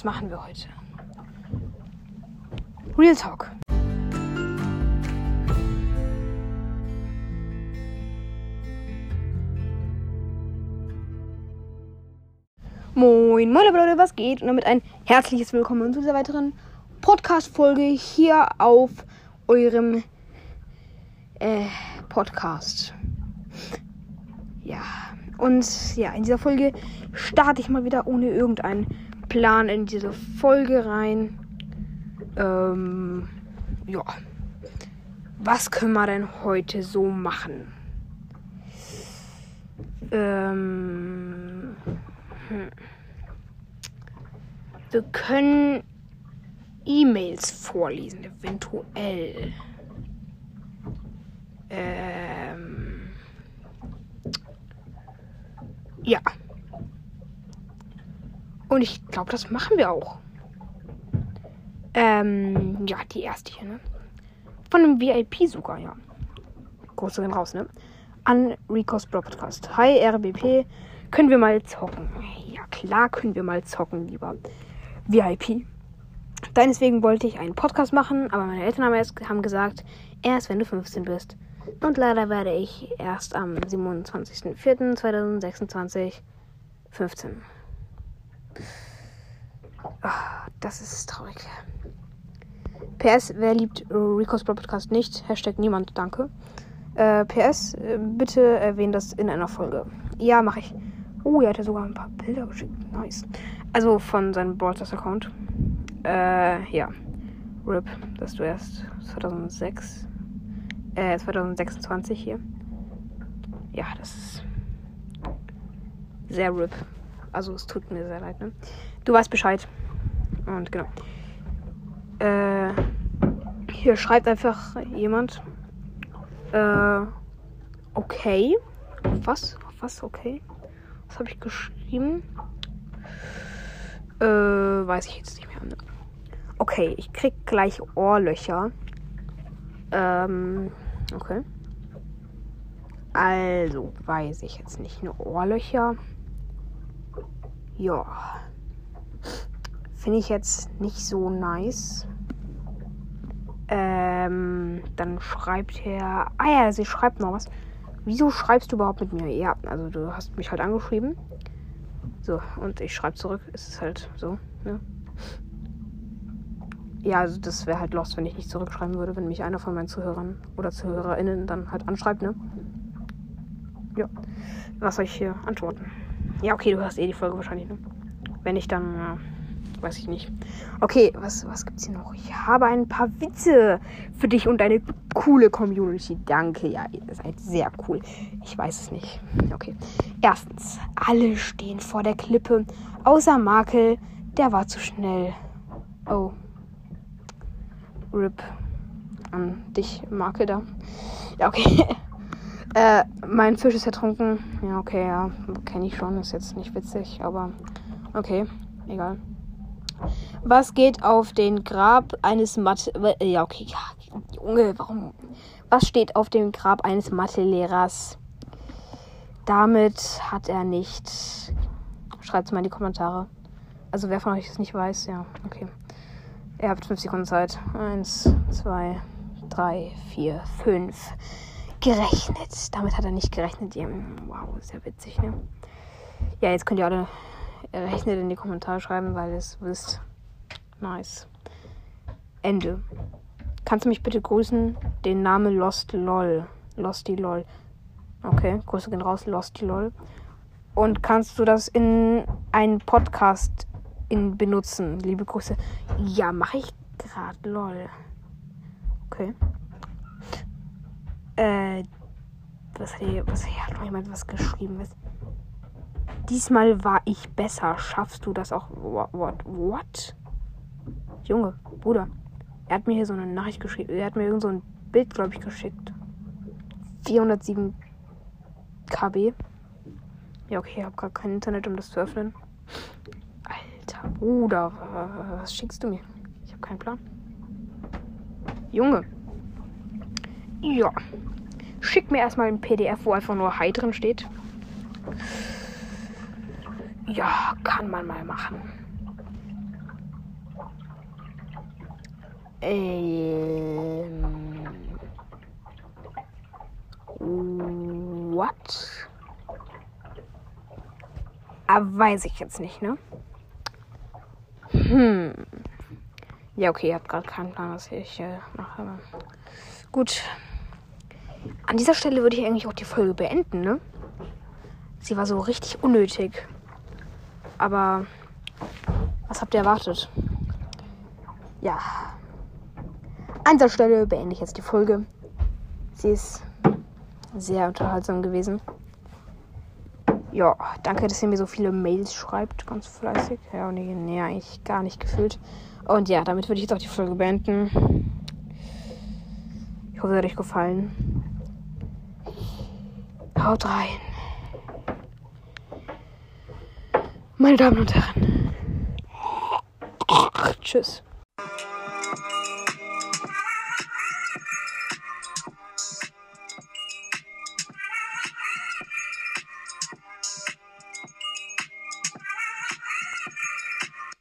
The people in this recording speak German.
was machen wir heute? Real Talk. Moin, moin Leute, was geht? Und damit ein herzliches Willkommen zu dieser weiteren Podcast-Folge hier auf eurem äh, Podcast. Ja, und ja, in dieser Folge starte ich mal wieder ohne irgendeinen Plan in diese Folge rein. Ähm, ja. Was können wir denn heute so machen? Ähm, hm. Wir können E-Mails vorlesen, eventuell. Ähm, ja. Und ich glaube, das machen wir auch. Ähm, ja, die erste hier, ne? Von einem VIP sogar, ja. Große gehen raus, ne? An Rico's Podcast. Hi, RBP. Können wir mal zocken? Ja, klar können wir mal zocken, lieber VIP. Deineswegen wollte ich einen Podcast machen, aber meine Eltern haben gesagt, erst wenn du 15 bist. Und leider werde ich erst am 27.04.2026 15. Oh, das ist traurig. PS, wer liebt Rico's Podcast nicht? Hashtag niemand, danke. Äh, PS, bitte erwähnen das in einer Folge. Ja, mache ich. Oh, er hat ja sogar ein paar Bilder geschickt. Nice. Also von seinem Broadcast Account. Äh, ja. RIP, dass du erst 2006, äh, 2026 hier. Ja, das ist sehr RIP. Also es tut mir sehr leid, ne? Du weißt Bescheid. Und genau. Äh, hier schreibt einfach jemand. Äh, okay. Was? Was? Okay. Was habe ich geschrieben? Äh, weiß ich jetzt nicht mehr. Okay, ich krieg gleich Ohrlöcher. Ähm, okay. Also, weiß ich jetzt nicht. Nur Ohrlöcher. Ja. Finde ich jetzt nicht so nice. Ähm, dann schreibt er. Ah ja, sie schreibt noch was. Wieso schreibst du überhaupt mit mir? Ja, also du hast mich halt angeschrieben. So, und ich schreibe zurück. Es ist halt so, ne? Ja, also das wäre halt lost, wenn ich nicht zurückschreiben würde, wenn mich einer von meinen Zuhörern oder ZuhörerInnen dann halt anschreibt, ne? Ja. Was soll ich hier antworten? Ja, okay, du hörst eh die Folge wahrscheinlich, ne? Wenn ich dann, ja, weiß ich nicht. Okay, was, was gibt's hier noch? Ich habe ein paar Witze für dich und deine coole Community. Danke, ja, ihr seid sehr cool. Ich weiß es nicht. Okay. Erstens, alle stehen vor der Klippe, außer Makel, der war zu schnell. Oh. RIP an dich, Makel da. Ja, okay. äh, mein Fisch ist ertrunken. Ja, okay, ja. Kenne ich schon. Ist jetzt nicht witzig, aber okay. Egal. Was geht auf den Grab eines Mathe... Ja, okay. Ja, Junge, warum... Was steht auf dem Grab eines Mathelehrers? Damit hat er nicht... Schreibt es mal in die Kommentare. Also wer von euch das nicht weiß, ja, okay. Ihr habt fünf Sekunden Zeit. Eins, zwei, drei, vier, fünf. Gerechnet. Damit hat er nicht gerechnet. Wow, sehr witzig, ne? Ja, jetzt könnt ihr alle rechnet in die Kommentare schreiben, weil es wisst. Nice. Ende. Kannst du mich bitte grüßen? Den Namen Lost LOL. Losty LOL. Okay, Grüße gehen raus, Losty LOL. Und kannst du das in einen Podcast in benutzen? Liebe Grüße. Ja, mache ich gerade, lol. Okay. Äh, was was hat noch jemand was geschrieben? Was, Diesmal war ich besser. Schaffst du das auch? What? What? Junge, Bruder. Er hat mir hier so eine Nachricht geschrieben. Er hat mir irgend so ein Bild, glaube ich, geschickt. 407 KB. Ja, okay, ich habe gerade kein Internet, um das zu öffnen. Alter Bruder, was schickst du mir? Ich habe keinen Plan. Junge. Ja. Schick mir erstmal ein PDF, wo einfach nur Hi drin steht. Ja, kann man mal machen. Ähm. What? Aber ah, weiß ich jetzt nicht, ne? Hm. Ja, okay, ihr habt gerade keinen Plan, was ich äh, mache. Gut. An dieser Stelle würde ich eigentlich auch die Folge beenden, ne? Sie war so richtig unnötig. Aber was habt ihr erwartet? Ja. An dieser Stelle beende ich jetzt die Folge. Sie ist sehr unterhaltsam gewesen. Ja, danke, dass ihr mir so viele Mails schreibt, ganz fleißig. Ja, nee, nee, eigentlich gar nicht gefühlt. Und ja, damit würde ich jetzt auch die Folge beenden. Ich hoffe, es hat euch gefallen. Haut rein. Meine Damen und Herren. Tschüss.